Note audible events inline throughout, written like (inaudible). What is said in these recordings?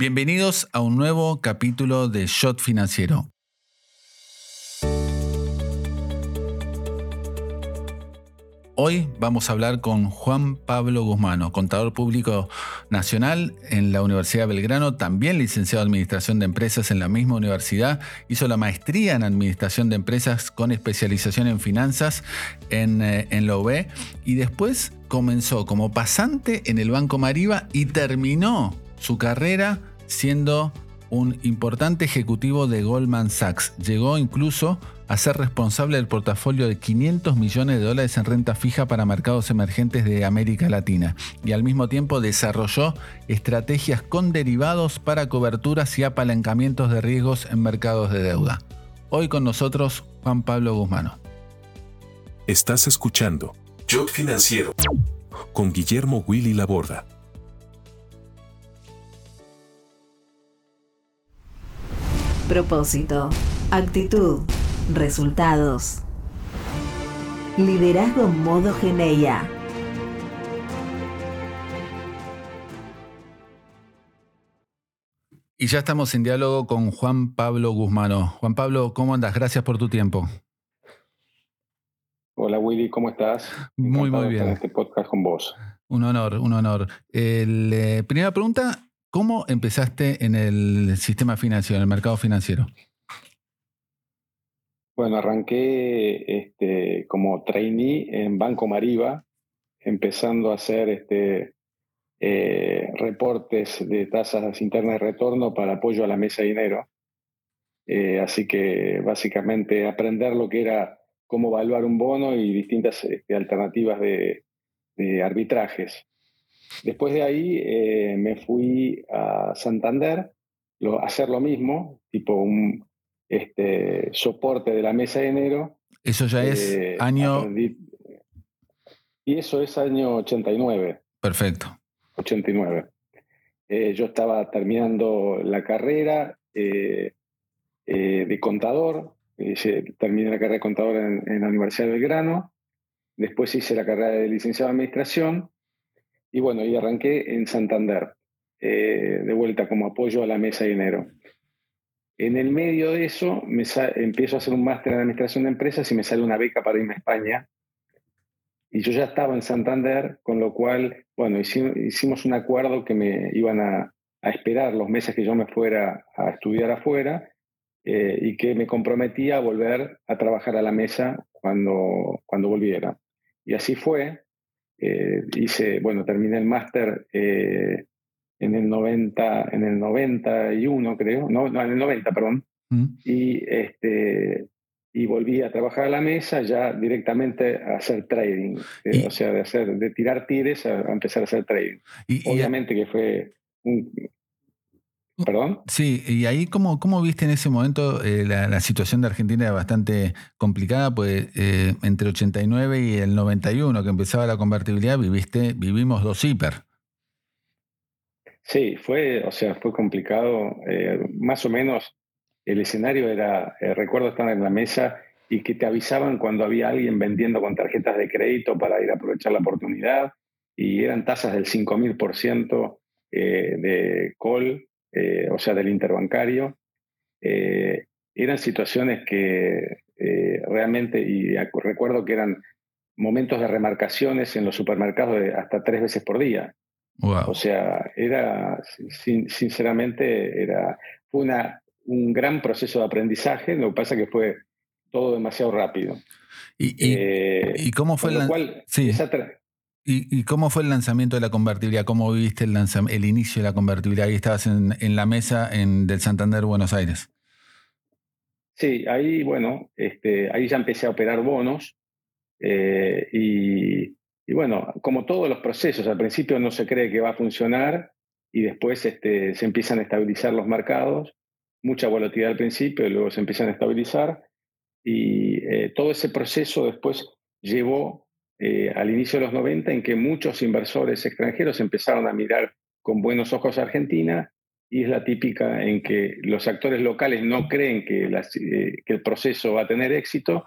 Bienvenidos a un nuevo capítulo de Shot Financiero. Hoy vamos a hablar con Juan Pablo Guzmano, contador público nacional en la Universidad de Belgrano, también licenciado en Administración de Empresas en la misma universidad, hizo la maestría en Administración de Empresas con especialización en finanzas en, eh, en la UB y después comenzó como pasante en el Banco Mariva y terminó su carrera siendo un importante ejecutivo de Goldman Sachs. Llegó incluso a ser responsable del portafolio de 500 millones de dólares en renta fija para mercados emergentes de América Latina y al mismo tiempo desarrolló estrategias con derivados para coberturas y apalancamientos de riesgos en mercados de deuda. Hoy con nosotros Juan Pablo Guzmano. Estás escuchando Yo Financiero con Guillermo Willy Laborda. Propósito, actitud, resultados. Liderazgo modo Geneia. Y ya estamos en diálogo con Juan Pablo Guzmano. Juan Pablo, ¿cómo andas? Gracias por tu tiempo. Hola Willy, ¿cómo estás? Muy, muy bien. En este podcast con vos. Un honor, un honor. El, eh, primera pregunta, ¿cómo empezaste en el sistema financiero, en el mercado financiero? Bueno, arranqué este, como trainee en Banco Mariva, empezando a hacer este, eh, reportes de tasas internas de retorno para apoyo a la mesa de dinero. Eh, así que básicamente aprender lo que era cómo evaluar un bono y distintas este, alternativas de, arbitrajes. Después de ahí eh, me fui a Santander a hacer lo mismo, tipo un este, soporte de la mesa de enero. Eso ya es eh, año... y eso es año 89. Perfecto. 89. Eh, yo estaba terminando la carrera de contador, terminé la carrera de contador en, la Universidad de Belgrano, después hice la carrera de licenciado en administración y bueno, y arranqué en Santander, eh, de vuelta como apoyo a la mesa de dinero. En el medio de eso me empiezo a hacer un máster en administración de empresas y me sale una beca para irme a España. Y yo ya estaba en Santander, con lo cual, bueno, hicimos, un acuerdo que me iban a, a esperar los meses que yo me fuera a estudiar afuera eh, y que me comprometía a volver a trabajar a la mesa cuando, cuando volviera. Y así fue. Eh, hice, bueno, terminé el máster eh, en el 90, en el 91 creo, no, no en el 90, perdón. Mm. Y, este, y volví a trabajar a la mesa ya directamente a hacer trading, o sea, de, hacer, de tirar tires a, empezar a hacer trading. Obviamente que fue un, ¿Perdón? Sí, y ahí cómo, cómo viste en ese momento eh, la, situación de Argentina era bastante complicada, pues eh, entre 89 y el 91 que empezaba la convertibilidad viviste, vivimos dos hiper. Sí, fue, o sea, fue complicado. Eh, más o menos el escenario era, recuerdo estar en la mesa y que te avisaban cuando había alguien vendiendo con tarjetas de crédito para ir a aprovechar la oportunidad y eran tasas del 5000% de call eh, o sea, del interbancario. Eh, eran situaciones que eh, realmente, y recuerdo que eran momentos de remarcaciones en los supermercados de hasta tres veces por día. O sea, era, sinceramente, era, fue una, un gran proceso de aprendizaje, lo que pasa que fue todo demasiado rápido. ¿Y, cómo fue la... Cual, sí. ¿Y, cómo fue el lanzamiento de la convertibilidad? ¿Cómo viste el, inicio de la convertibilidad? Ahí estabas en, la mesa en, del Santander Buenos Aires. Sí, ahí, bueno, este, ahí ya empecé a operar bonos eh, y, bueno, como todos los procesos, al principio no se cree que va a funcionar y después este, se empiezan a estabilizar los mercados, mucha volatilidad al principio luego se empiezan a estabilizar y eh, todo ese proceso después llevó eh, al inicio de los 90 en que muchos inversores extranjeros empezaron a mirar con buenos ojos a Argentina y es la típica en que los actores locales no creen que, eh, el proceso va a tener éxito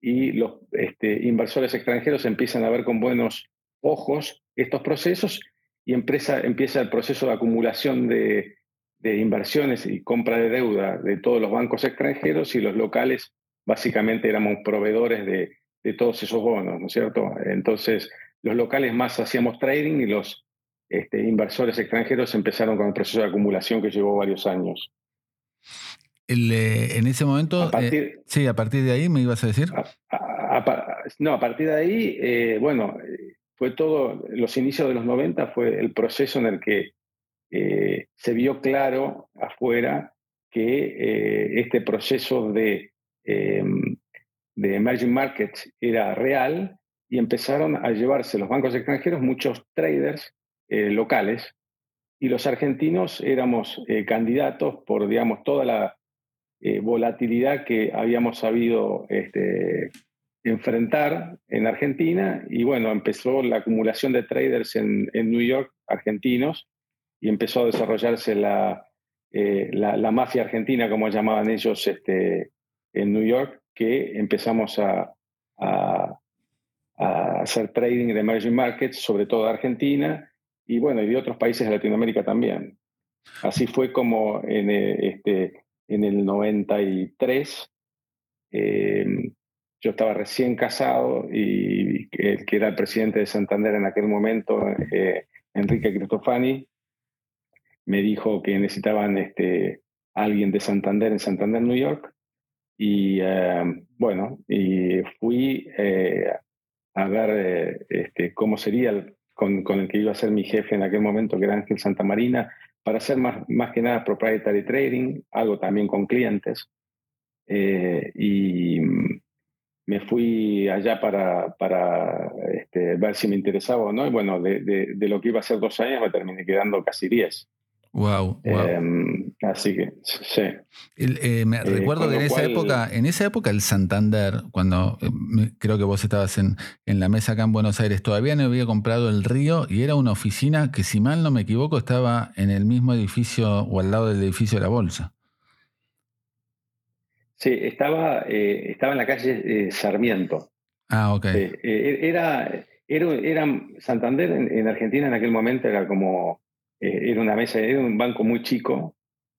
y los este, inversores extranjeros empiezan a ver con buenos ojos estos procesos y empieza, el proceso de acumulación de inversiones y compra de deuda de todos los bancos extranjeros y los locales básicamente éramos proveedores de, de todos esos bonos, ¿no es cierto? Entonces, los locales más hacíamos trading y los este, inversores extranjeros empezaron con el proceso de acumulación que llevó varios años. Eh, en ese momento, eh, sí, a partir de ahí me ibas a decir. no, a partir de ahí, eh, bueno, fue todo, los inicios de los 90 fue el proceso en el que se vio claro afuera que este proceso de, em, de emerging markets era real y empezaron a llevarse los bancos extranjeros muchos traders locales y los argentinos éramos candidatos por, digamos, toda la eh, volatilidad que habíamos sabido este, enfrentar en Argentina. Y bueno, empezó la acumulación de traders en, New York, argentinos, y empezó a desarrollarse la, eh, la, mafia argentina, como llamaban ellos este, en New York, que empezamos a, a, hacer trading de emerging markets, sobre todo de Argentina, y bueno, y de otros países de Latinoamérica también. Así fue como en, eh, este, en el 93. Eh, yo estaba recién casado y el que era el presidente de Santander en aquel momento, eh, Enrique Cristofani, me dijo que necesitaban este, alguien de Santander en Santander, New York. Y eh, bueno, y fui a ver este, cómo sería con, con, el que iba a ser mi jefe en aquel momento, que era Ángel Santamarina, para hacer más, más que nada proprietary trading, algo también con clientes. Eh, y me fui allá para, para este, ver si me interesaba o no. Y bueno, de, de, lo que iba a ser dos años me terminé quedando casi diez. Wow. Em, así que sí. Eh, me eh, recuerdo que en esa época, en esa época el Santander, cuando eh, creo que vos estabas en, en, la mesa acá en Buenos Aires, todavía no había comprado el río y era una oficina que, si mal no me equivoco, estaba en el mismo edificio o al lado del edificio de la bolsa. Sí, estaba, estaba en la calle Sarmiento. Ah, ok. era, era, era, Santander en Argentina en aquel momento era como eh, era una mesa, era un banco muy chico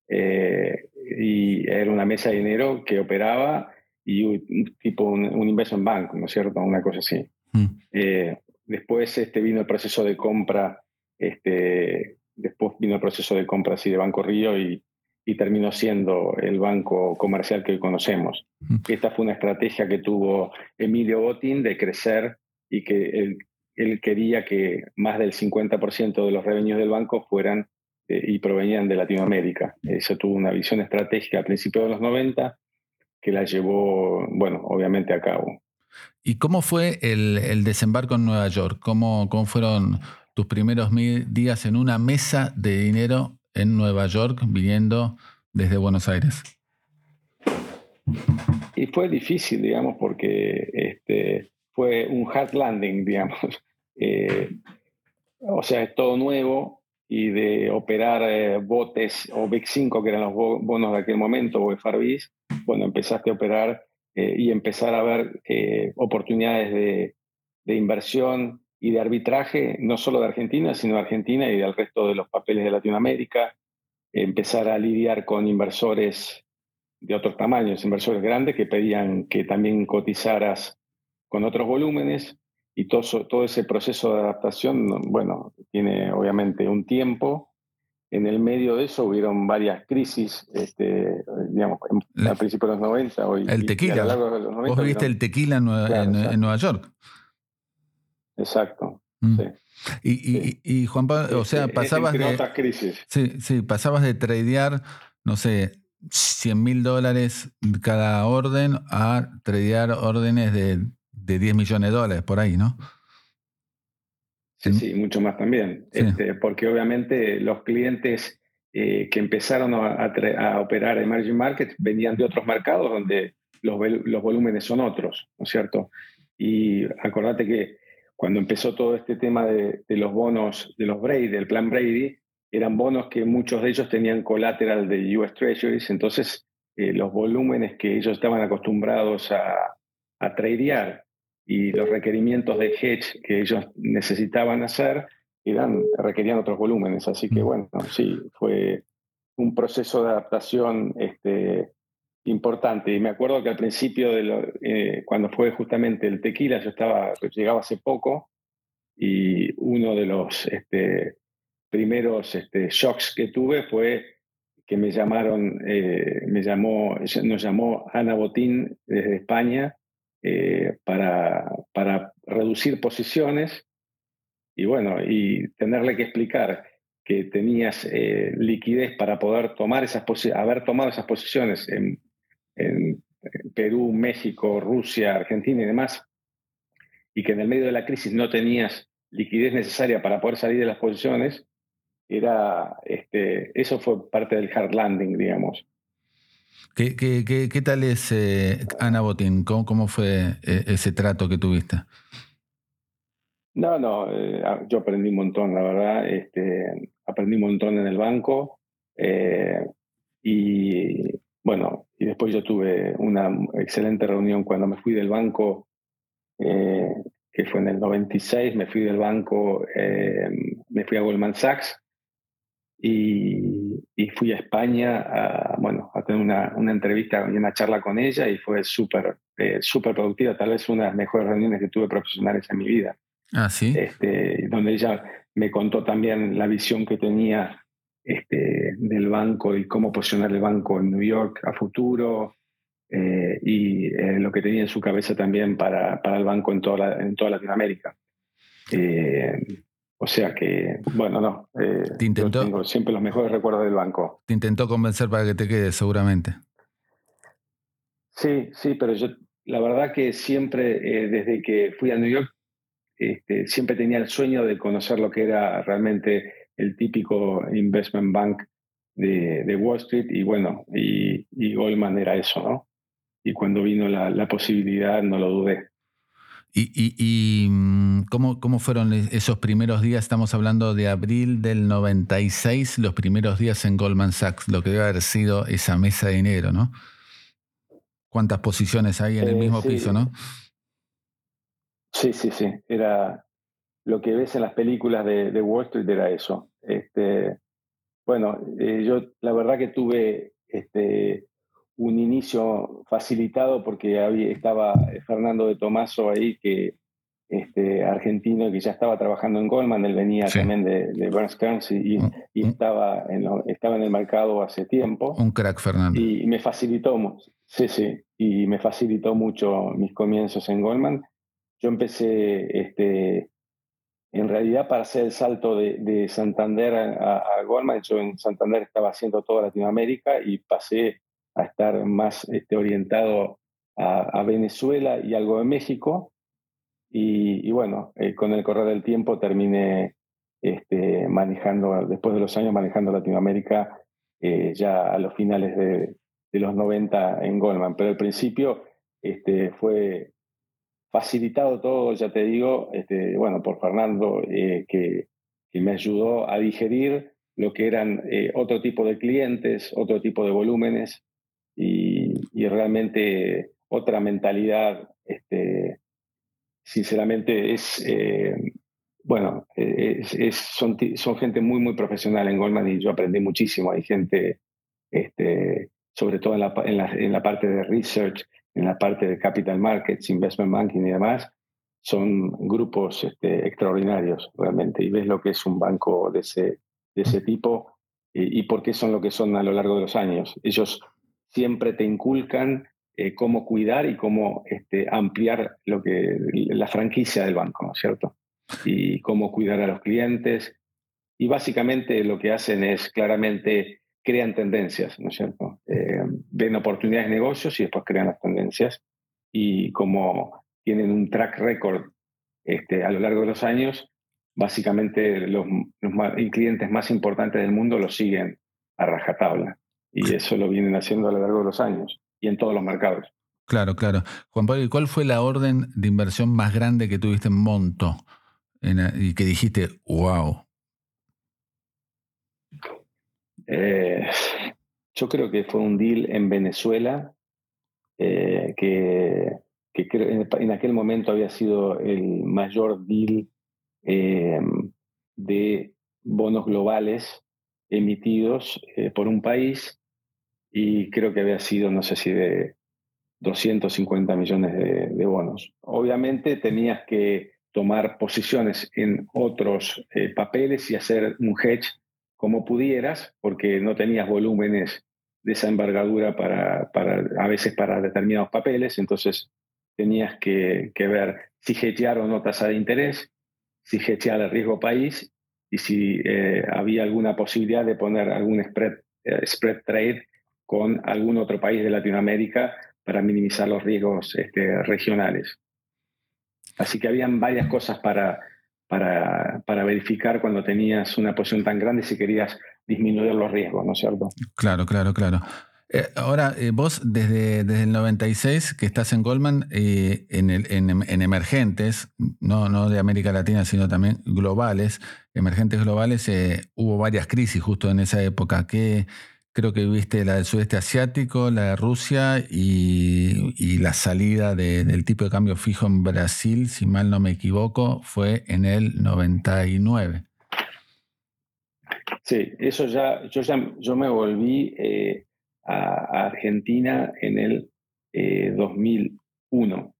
eh, y era una mesa de dinero que operaba y un, tipo un, investment bank, ¿no es cierto? Una cosa así. Mm. Eh, después este, vino el proceso de compra, este, después vino el proceso de compra así de Banco Río y, y terminó siendo el banco comercial que hoy conocemos. Mm. Esta fue una estrategia que tuvo Emilio Botín de crecer y que el, él quería que más del 50% de los revenues del banco fueran eh, y provenían de Latinoamérica. Eso tuvo una visión estratégica a principios de los 90 que la llevó, bueno, obviamente a cabo. ¿Y cómo fue el, desembarco en Nueva York? ¿Cómo, ¿Cómo, fueron tus primeros días en una mesa de dinero en Nueva York viniendo desde Buenos Aires? Y fue difícil, digamos, porque este, fue un hard landing, (laughs) digamos. Eh, o sea, es todo nuevo y de operar eh, botes o BIC 5, que eran los bonos de aquel momento, o FRBs, bueno, empezaste a operar eh, y empezar a ver oportunidades de, de, inversión y de arbitraje, no solo de Argentina, sino de Argentina y del resto de los papeles de Latinoamérica, empezar a lidiar con inversores de otros tamaños, inversores grandes que pedían que también cotizaras con otros volúmenes y todo, todo ese proceso de adaptación, bueno, tiene obviamente un tiempo. En el medio de eso hubieron varias crisis, este, digamos, a principios de los 90. Hoy, el tequila. Vos viste el tequila en Nueva, York. Exacto. Mm. Sí. Y, y, Juan Pablo, o sea, pasabas de. Otras crisis. Sí, sí, pasabas de tradear, no sé, 100 mil dólares cada orden a tradear órdenes de de 10 millones de dólares por ahí, ¿no? Sí, sí, mucho más también. Este, porque obviamente los clientes eh, que empezaron a, operar emerging markets venían de otros mercados donde los, los volúmenes son otros, ¿no es cierto? Y acordate que cuando empezó todo este tema de, los bonos, de los Brady, del plan Brady, eran bonos que muchos de ellos tenían collateral de US Treasuries, entonces eh, los volúmenes que ellos estaban acostumbrados a, a tradear y los requerimientos de hedge que ellos necesitaban hacer eran, requerían otros volúmenes. Así que mm. bueno, sí, fue, un proceso de adaptación este, importante. Y me acuerdo que al principio, de lo, eh, cuando fue justamente el tequila, yo estaba, llegaba hace poco y uno de los este, primeros este, shocks que tuve fue que me llamaron, eh, me llamó, nos llamó Ana Botín desde España eh, para, para reducir posiciones y bueno, y tenerle que explicar que tenías eh, liquidez para poder tomar esas haber tomado esas posiciones en, Perú, México, Rusia, Argentina y demás, y que en el medio de la crisis no tenías liquidez necesaria para poder salir de las posiciones, era, este, eso fue parte del hard landing, digamos. ¿Qué, qué, qué, tal es eh, Ana Botín? ¿Cómo, ¿Cómo, fue eh, ese trato que tuviste? No, no, eh, yo aprendí un montón, la verdad. Este, aprendí un montón en el banco. y bueno, y después yo tuve una excelente reunión cuando me fui del banco, que fue en el 96, me fui del banco, me fui a Goldman Sachs y, fui a España a, bueno, a tener una, una, entrevista y una charla con ella y fue súper eh, súper productiva, tal vez una de las mejores reuniones que tuve profesionales en mi vida. Ah, sí. Este, donde ella me contó también la visión que tenía este, del banco y cómo posicionar el banco en New York a futuro eh, y eh, lo que tenía en su cabeza también para, para el banco en toda, en toda Latinoamérica. O sea que, bueno, no. Eh, tengo siempre los mejores recuerdos del banco. Te intentó convencer para que te quedes, seguramente. Sí, sí, pero yo, la verdad que siempre, eh, desde que fui a New York, este, siempre tenía el sueño de conocer lo que era realmente el típico investment bank de, Wall Street y bueno, y, Goldman era eso, ¿no? Y cuando vino la posibilidad no lo dudé. ¿Y, mm, ¿cómo, cómo, fueron esos primeros días? Estamos hablando de abril del 96, los primeros días en Goldman Sachs, lo que debe haber sido esa mesa de dinero, ¿no? ¿Cuántas posiciones hay en el eh, mismo piso, no? Sí, sí, sí. Era lo que ves en las películas de, Wall Street era eso. Este, bueno, eh, yo la verdad que tuve este, un inicio facilitado porque había, estaba Fernando de Tomaso ahí, que este, argentino que ya estaba trabajando en Goldman, él venía también de, de Burns y, y, estaba, en estaba en el mercado hace tiempo. Un crack, Fernando. Y me facilitó, sí, sí, y me facilitó mucho mis comienzos en Goldman. Yo empecé, este, en realidad, para hacer el salto de, Santander a, a, Goldman, yo en Santander estaba haciendo toda Latinoamérica y pasé a estar más este, orientado a, Venezuela y algo de México. Y, bueno, eh, con el correr del tiempo terminé este, manejando, después de los años manejando Latinoamérica, eh, ya a los finales de, los 90 en Goldman. Pero al principio este, fue facilitado todo, ya te digo, este, bueno, por Fernando, eh, que, que, me ayudó a digerir lo que eran otro tipo de clientes, otro tipo de volúmenes, y, realmente otra mentalidad, este, sinceramente, es, eh, bueno, es, son, son, gente muy, muy profesional en Goldman y yo aprendí muchísimo. Hay gente, este, sobre todo en la, en, la, en la parte de research, en la parte de capital markets, investment banking y demás, son grupos este, extraordinarios realmente. Y ves lo que es un banco de ese, de ese tipo y, y por qué son lo que son a lo largo de los años. Ellos siempre te inculcan eh, cómo cuidar y cómo este, ampliar lo que, la franquicia del banco, ¿no es cierto? Y cómo cuidar a los clientes. Y básicamente lo que hacen es claramente crean tendencias, ¿no es cierto? Eh, ven oportunidades de negocios y después crean las tendencias. Y como tienen un track record este, a lo largo de los años, básicamente los, los clientes más importantes del mundo lo siguen a rajatabla. Y eso lo vienen haciendo a lo largo de los años y en todos los mercados. Claro, claro. Juan Pablo, ¿cuál fue la orden de inversión más grande que tuviste en Monto y que dijiste, wow? Eh, yo creo que fue un deal en Venezuela eh, que, en aquel momento había sido el mayor deal eh, de bonos globales emitidos por un país y creo que había sido, no sé si de 250 millones de, bonos. Obviamente tenías que tomar posiciones en otros papeles y hacer un hedge como pudieras, porque no tenías volúmenes de esa envergadura para, para, a veces para determinados papeles, entonces tenías que, ver si hedgear o no tasa de interés, si hedgear el riesgo país y si eh, había alguna posibilidad de poner algún spread, eh, spread trade con algún otro país de Latinoamérica para minimizar los riesgos este, regionales. Así que habían varias cosas para, para, para, verificar cuando tenías una posición tan grande si querías disminuir los riesgos, ¿no es cierto? Claro, claro, claro. Eh, ahora, eh, vos desde, desde el 96 que estás en Goldman, eh, en, el, en, emergentes, no, no de América Latina, sino también globales, emergentes globales, hubo varias crisis justo en esa época. que creo que viste la del sudeste asiático, la de Rusia y, y la salida del tipo de cambio fijo en Brasil, si mal no me equivoco, fue en el 99. Sí, eso ya, yo ya yo me volví a, Argentina en el 2001.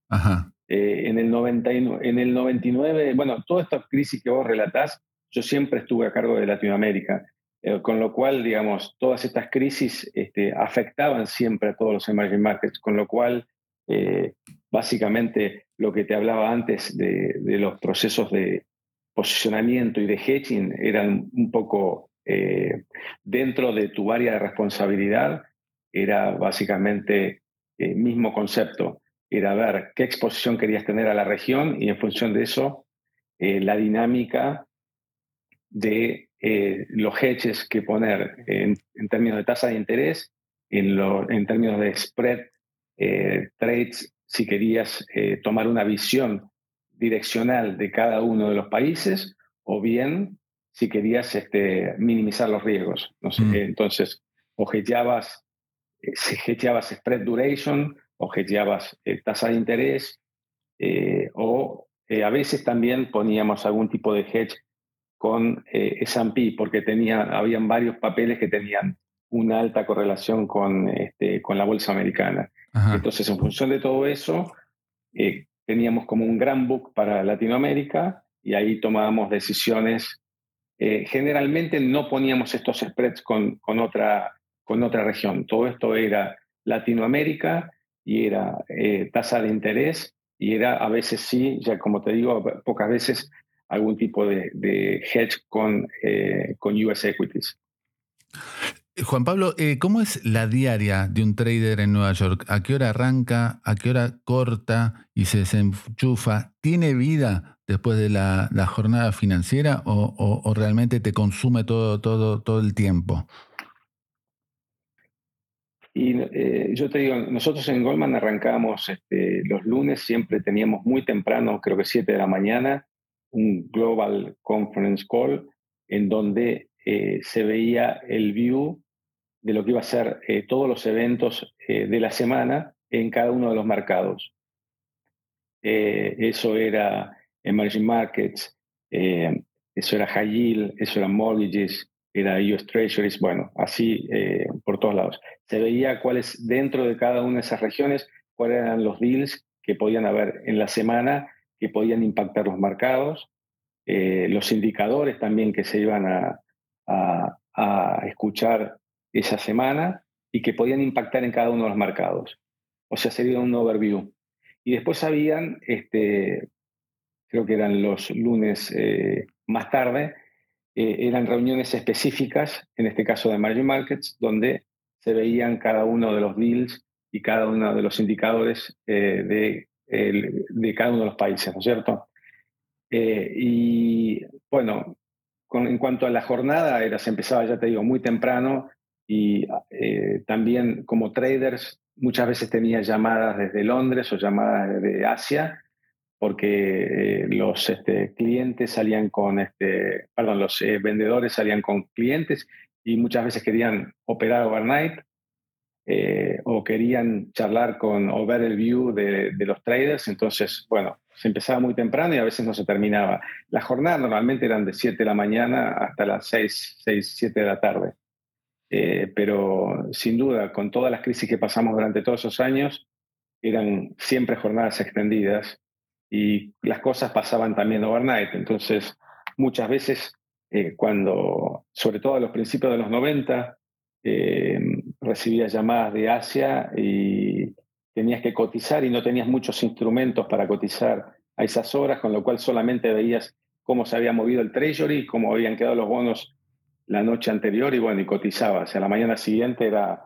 Eh, eh, en, el 99, en el 99, bueno, toda esta crisis que vos relatás, yo siempre estuve a cargo de Latinoamérica, eh, con lo cual, digamos, todas estas crisis este, afectaban siempre a todos los emerging markets, con lo cual, básicamente, lo que te hablaba antes de, los procesos de posicionamiento y de hedging eran un poco dentro de tu área de responsabilidad era básicamente el mismo concepto, era ver qué exposición querías tener a la región y en función de eso eh, la dinámica de eh, los hedges que poner en, términos de tasa de interés, en, en términos de spread eh, trades, si querías tomar una visión direccional de cada uno de los países o bien si querías este, minimizar los riesgos. No sé, mm. Entonces, o hedgeabas si hedgeabas spread duration o hedgeabas eh, tasa de interés eh, o eh, a veces también poníamos algún tipo de hedge con S&P porque tenía, habían varios papeles que tenían una alta correlación con, este, con la bolsa americana. Entonces, en función de todo eso, teníamos como un gran book para Latinoamérica y ahí tomábamos decisiones. generalmente no poníamos estos spreads con, con otra con otra región. Todo esto era Latinoamérica y era eh, tasa de interés y era a veces sí, ya como te digo, pocas veces algún tipo de, hedge con, eh, con US equities. Juan Pablo, eh, ¿cómo es la diaria de un trader en Nueva York? ¿A qué hora arranca? ¿A qué hora corta y se desenchufa? ¿Tiene vida después de la, jornada financiera o, o, realmente te consume todo, todo, todo el tiempo? Y eh, yo te digo, nosotros en Goldman arrancamos este, los lunes, siempre teníamos muy temprano, creo que 7 de la mañana, un Global Conference Call en donde eh, se veía el view de lo que iba a ser eh, todos los eventos de la semana en cada uno de los mercados. eso era emerging markets, eso era high yield, eso era mortgages, era US Treasuries, bueno, así eh, por todos lados. Se veía cuáles dentro de cada una de esas regiones, cuáles eran los deals que podían haber en la semana, que podían impactar los mercados, eh, los indicadores también que se iban a, escuchar esa semana y que podían impactar en cada uno de los mercados. O sea, sería un overview. Y después habían, este, creo que eran los lunes eh, más tarde, eh, eran reuniones específicas, en este caso de Emerging Markets, donde se veían cada uno de los deals y cada uno de los indicadores de, de, cada uno de los países, ¿no es cierto? Eh, y bueno, en cuanto a la jornada, era, se empezaba, ya te digo, muy temprano y también como traders muchas veces tenía llamadas desde Londres o llamadas desde Asia porque eh, los este, clientes salían con, este, perdón, los eh, vendedores salían con clientes y muchas veces querían operar overnight eh, o querían charlar con o ver el view de, los traders, entonces, bueno, se empezaba muy temprano y a veces no se terminaba. Las jornadas normalmente eran de 7 de la mañana hasta las 6, 6 7 de la tarde. Eh, pero sin duda, con todas las crisis que pasamos durante todos esos años, eran siempre jornadas extendidas y las cosas pasaban también overnight. Entonces, muchas veces, eh, cuando, sobre todo a los principios de los 90, eh, recibías llamadas de Asia y tenías que cotizar y no tenías muchos instrumentos para cotizar a esas horas, con lo cual solamente veías cómo se había movido el treasury, cómo habían quedado los bonos la noche anterior y bueno, y cotizabas. A la mañana siguiente era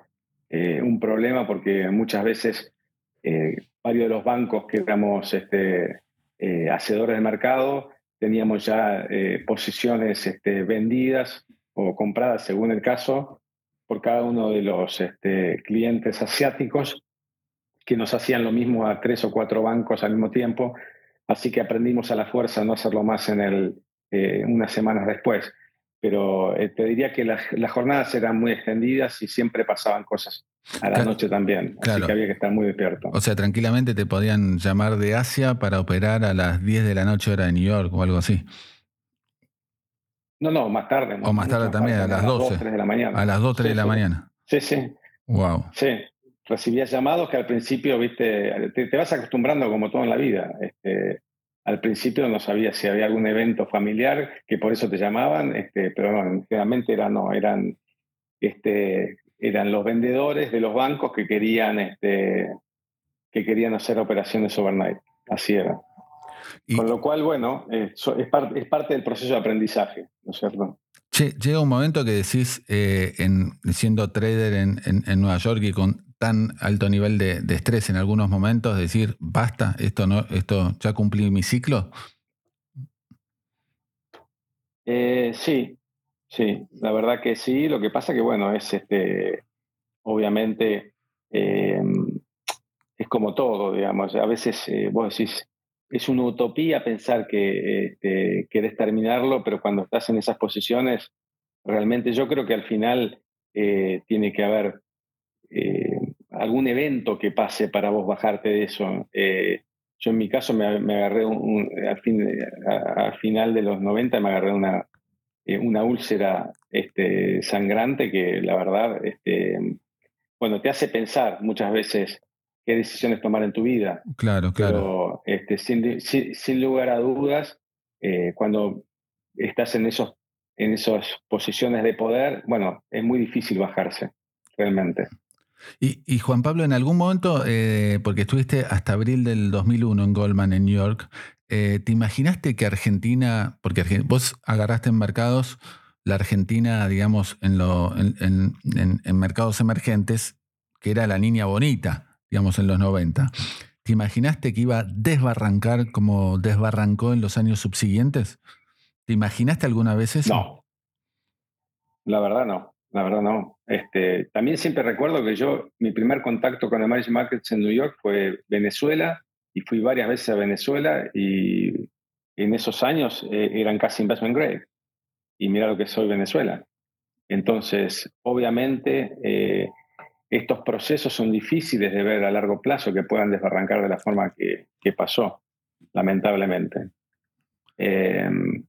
eh, un problema porque muchas veces eh, varios de los bancos que éramos este, hacedores de mercado teníamos ya posiciones este, vendidas o compradas según el caso por cada uno de los este, clientes asiáticos que nos hacían lo mismo a tres o cuatro bancos al mismo tiempo. Así que aprendimos a la fuerza no hacerlo más en el, eh, unas semanas después. Pero eh, te diría que las, jornadas eran muy extendidas y siempre pasaban cosas a la noche también. Así que había que estar muy despierto. O sea, tranquilamente te podían llamar de Asia para operar a las 10 de la noche hora de New York o algo así. No, no, más tarde. o más tarde también, a las 12. 3 de la mañana. A las 2, 3 de la mañana. Sí, sí. Wow. Sí, recibías llamados que al principio, viste, te, vas acostumbrando como todo en la vida. Este, al principio no sabías si había algún evento familiar que por eso te llamaban, este, pero no, generalmente eran, no, eran, este, eran los vendedores de los bancos que querían, este, que querían hacer operaciones overnight. Así era. Con lo cual, bueno, es, parte, es, parte del proceso de aprendizaje, ¿no es cierto? llega un momento que decís, eh, en, siendo trader en, en, Nueva York y con tan alto nivel de, estrés en algunos momentos, decir, basta, esto no, esto ya cumplí mi ciclo. Eh, sí, sí, la verdad que sí. Lo que pasa que, bueno, es este, obviamente, eh, es como todo, digamos. A veces vos decís, es una utopía pensar que este, querés terminarlo, pero cuando estás en esas posiciones, realmente yo creo que al final eh, tiene que haber eh, algún evento que pase para vos bajarte de eso. Eh, yo en mi caso me, agarré al, al, final de los 90 me agarré una, una úlcera este, sangrante que la verdad, este, bueno, te hace pensar muchas veces qué decisiones tomar en tu vida. Claro, claro. Pero este, sin, lugar a dudas, eh, cuando estás en, esos, en esas posiciones de poder, bueno, es muy difícil bajarse, realmente. Y, Juan Pablo, en algún momento, eh, porque estuviste hasta abril del 2001 en Goldman, en New York, eh, ¿te imaginaste que Argentina, porque vos agarraste en mercados la Argentina, digamos, en, lo, en, en mercados emergentes, que era la niña bonita, digamos, en los 90. ¿Te imaginaste que iba a desbarrancar como desbarrancó en los años subsiguientes? ¿Te imaginaste alguna vez eso? No. La verdad no. La verdad no. Este, también siempre recuerdo que yo, mi primer contacto con Emerging Markets en New York fue Venezuela y fui varias veces a Venezuela y en esos años eh, eran casi investment grade. Y mira lo que soy Venezuela. Entonces, obviamente, eh, estos procesos son difíciles de ver a largo plazo que puedan desbarrancar de la forma que, pasó, lamentablemente. Em,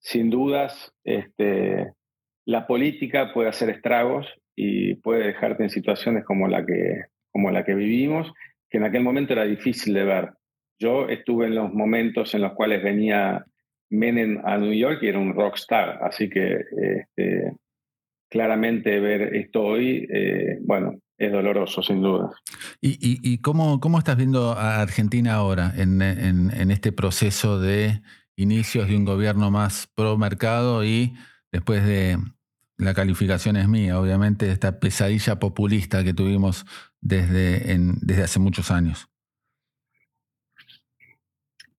sin dudas, este, la política puede hacer estragos y puede dejarte en situaciones como la, que, como la que vivimos, que en aquel momento era difícil de ver. Yo estuve en los momentos en los cuales venía Menem a New York y era un rockstar, así que este, claramente ver esto hoy, eh, bueno, es doloroso, sin duda. ¿Y, cómo, cómo, estás viendo a Argentina ahora en, este proceso de inicios de un gobierno más pro mercado y después de la calificación es mía, obviamente, esta pesadilla populista que tuvimos desde, desde hace muchos años?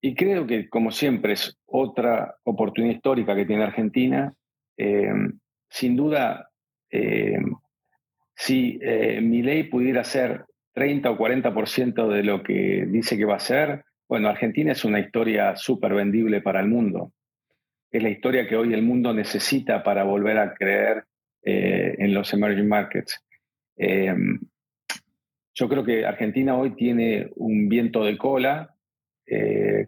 Y creo que, como siempre, es otra oportunidad histórica que tiene Argentina. Eh, sin duda, eh, si eh, mi ley pudiera ser 30 o 40% de lo que dice que va a ser, bueno, Argentina es una historia súper vendible para el mundo. Es la historia que hoy el mundo necesita para volver a creer eh, en los emerging markets. Yo creo que Argentina hoy tiene un viento de cola,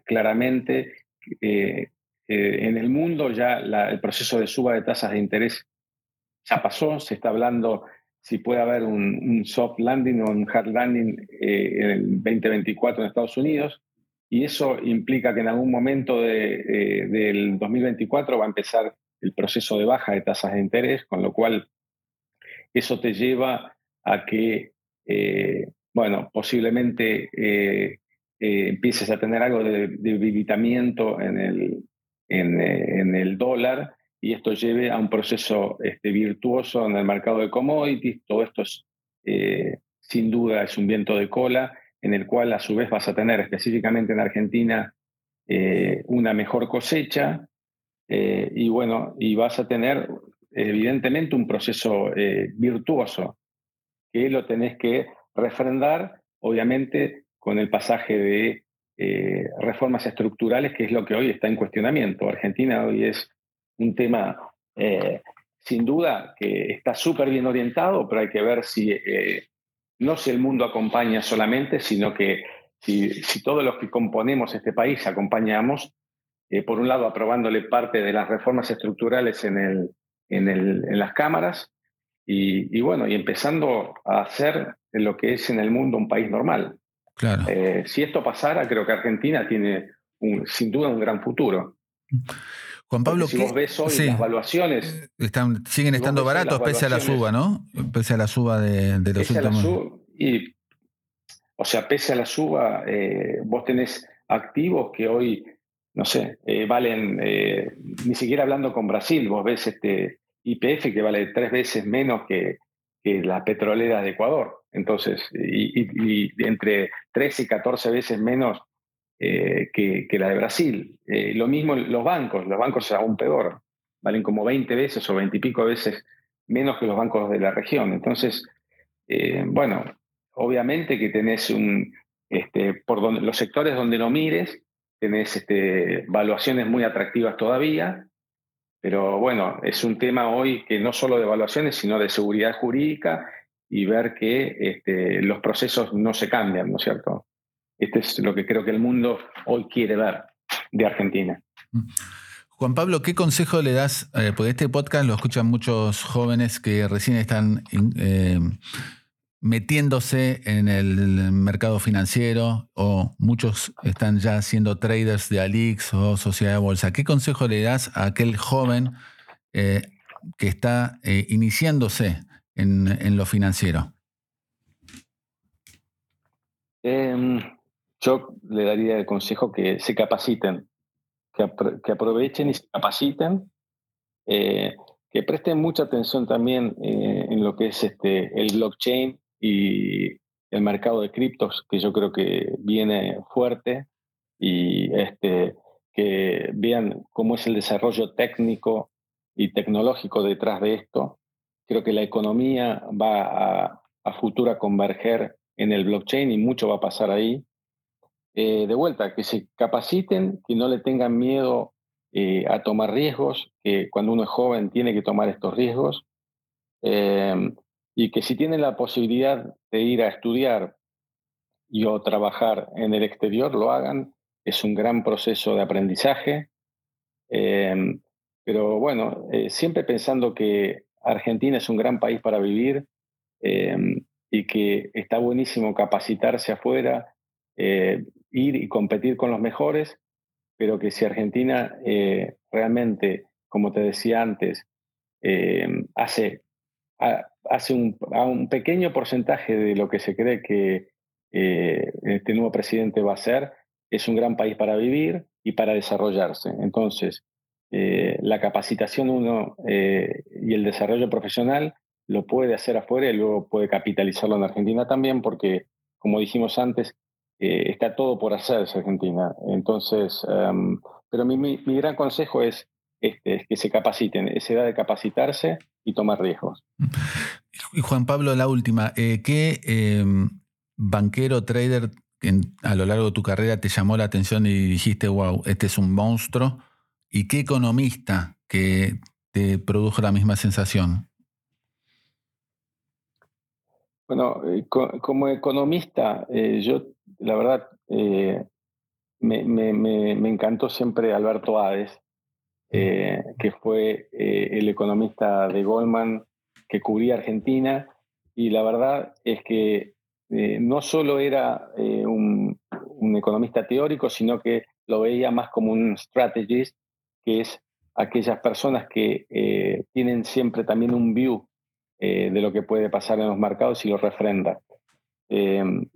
claramente. En el mundo ya el proceso de suba de tasas de interés ya pasó, se está hablando si puede haber un, soft landing o un hard landing en el 2024 en Estados Unidos y eso implica que en algún momento de, del 2024 va a empezar el proceso de baja de tasas de interés, con lo cual eso te lleva a que, eh, bueno, posiblemente eh, eh, empieces a tener algo de, debilitamiento en el, en, el dólar y esto lleve a un proceso este, virtuoso en el mercado de commodities. Todo esto es, sin duda es un viento de cola en el cual a su vez vas a tener específicamente en Argentina eh, una mejor cosecha eh, y bueno, y vas a tener evidentemente un proceso eh, virtuoso que lo tenés que refrendar, obviamente, con el pasaje de reformas estructurales, que es lo que hoy está en cuestionamiento. Argentina hoy es un tema, sin duda, que está súper bien orientado, pero hay que ver si no si el mundo acompaña solamente, sino que si, todos los que componemos este país acompañamos, eh, por un lado aprobándole parte de las reformas estructurales en, el, en, el, en las cámaras y, bueno, y empezando a hacer lo que es en el mundo un país normal. Claro. Eh, si esto pasara, creo que Argentina tiene sin duda un gran futuro. Juan Pablo, si vos ves hoy las evaluaciones. Están, siguen estando baratos pese a la suba, ¿no? Pese a la suba de, los últimos. y, o sea, pese a la suba, eh, vos tenés activos que hoy, no sé, eh, valen, eh, ni siquiera hablando con Brasil, vos ves este IPF que vale tres veces menos que, que la petrolera de Ecuador. Entonces, y, y, entre 13 y 14 veces menos eh, que, la de Brasil. Eh, lo mismo los bancos, los bancos aún peor, valen como 20 veces o 20 y pico veces menos que los bancos de la región. Entonces, eh, bueno, obviamente que tenés un, este, por donde, los sectores donde no mires, tenés este, valuaciones muy atractivas todavía, pero bueno, es un tema hoy que no solo de evaluaciones, sino de seguridad jurídica y ver que este, los procesos no se cambian, ¿no es cierto? Este es lo que creo que el mundo hoy quiere ver de Argentina. Juan Pablo, ¿qué consejo le das? Eh, porque este podcast lo escuchan muchos jóvenes que recién están eh, metiéndose en el mercado financiero o muchos están ya siendo traders de Alix o sociedad de bolsa. ¿Qué consejo le das a aquel joven eh, que está iniciándose en, lo financiero? Em, yo le daría el consejo que se capaciten, que, aprovechen y se capaciten, eh, que presten mucha atención también eh, en lo que es este, el blockchain y el mercado de criptos, que yo creo que viene fuerte, y este, que vean cómo es el desarrollo técnico y tecnológico detrás de esto. Creo que la economía va a, a futuro a converger en el blockchain y mucho va a pasar ahí. Eh, de vuelta, que se capaciten, que no le tengan miedo eh, a tomar riesgos, que cuando uno es joven tiene que tomar estos riesgos, em, y que si tienen la posibilidad de ir a estudiar y o trabajar en el exterior, lo hagan. Es un gran proceso de aprendizaje. Em, pero bueno, eh, siempre pensando que Argentina es un gran país para vivir em, y que está buenísimo capacitarse afuera, ir y competir con los mejores, pero que si Argentina eh, realmente, como te decía antes, eh, hace, hace un, un, pequeño porcentaje de lo que se cree que eh, este nuevo presidente va a hacer, es un gran país para vivir y para desarrollarse. Entonces, la capacitación uno y el desarrollo profesional lo puede hacer afuera y luego puede capitalizarlo en Argentina también, porque, como dijimos antes, eh, está todo por hacerse Argentina. Entonces, em, pero mi, mi, gran consejo es, este, que se capaciten, es edad de capacitarse y tomar riesgos. Y Juan Pablo, la última, eh, ¿qué em, banquero, trader a lo largo de tu carrera te llamó la atención y dijiste, wow, este es un monstruo? ¿Y qué economista que te produjo la misma sensación? Bueno, eh, como economista, eh, yo la verdad me, encantó siempre Alberto Hades, que fue el economista de Goldman que cubría Argentina, y la verdad es que no solo era un, un economista teórico, sino que lo veía más como un strategist, que es aquellas personas que eh, tienen siempre también un view eh, de lo que puede pasar en los mercados y lo refrenda. Em,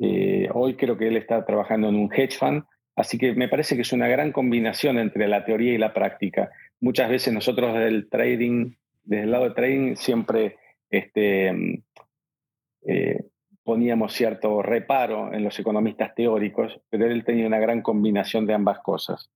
eh, hoy creo que él está trabajando en un hedge fund, así que me parece que es una gran combinación entre la teoría y la práctica. Muchas veces nosotros del trading, desde el lado de trading, siempre este, em, poníamos cierto reparo en los economistas teóricos, pero él tenía una gran combinación de ambas cosas.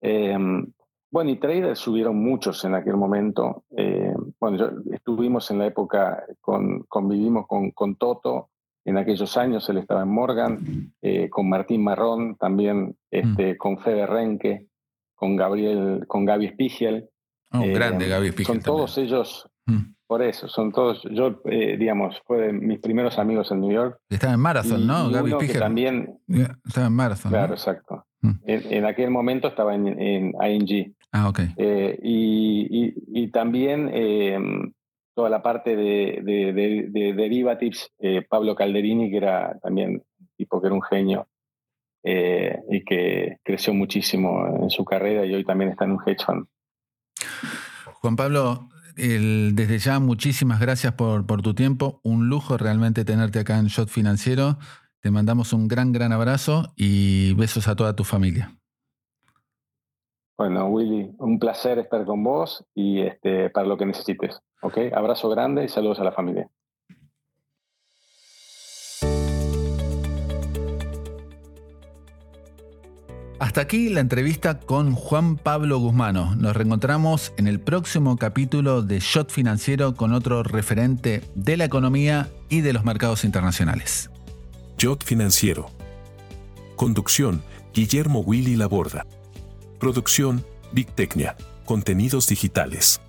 Em, bueno, y traders subieron muchos en aquel momento. Eh, bueno, estuvimos en la época, con, convivimos con, con, Toto en aquellos años, él estaba en Morgan, eh, con Martín Marrón, también este, mm. con Fede Renke, con Gabriel, con Gaby Spiegel. Oh, grande Gaby Spiegel. Son todos ellos, mm. por eso, son todos, yo, eh, digamos, fue de mis primeros amigos en New York. Estaba en Marathon, ¿no? Gaby Spiegel. también. Estaba en Marathon. Claro, exacto. Mm. En, aquel momento estaba en, en ING. Ah, ok. Eh, y, también em, toda la parte de, de, derivatives, eh, Pablo Calderini, que era también tipo que era un genio eh, y que creció muchísimo en su carrera y hoy también está en un hedge fund. Juan Pablo, desde ya muchísimas gracias por, por tu tiempo. Un lujo realmente tenerte acá en Shot Financiero. Te mandamos un gran, gran abrazo y besos a toda tu familia. Bueno, Willy, un placer estar con vos y este, para lo que necesites. ¿Ok? Abrazo grande y saludos a la familia. Hasta aquí la entrevista con Juan Pablo Guzmano. Nos reencontramos en el próximo capítulo de Shot Financiero con otro referente de la economía y de los mercados internacionales. Shot Financiero. Conducción, Guillermo Willy Laborda. Producción, Big Contenidos digitales.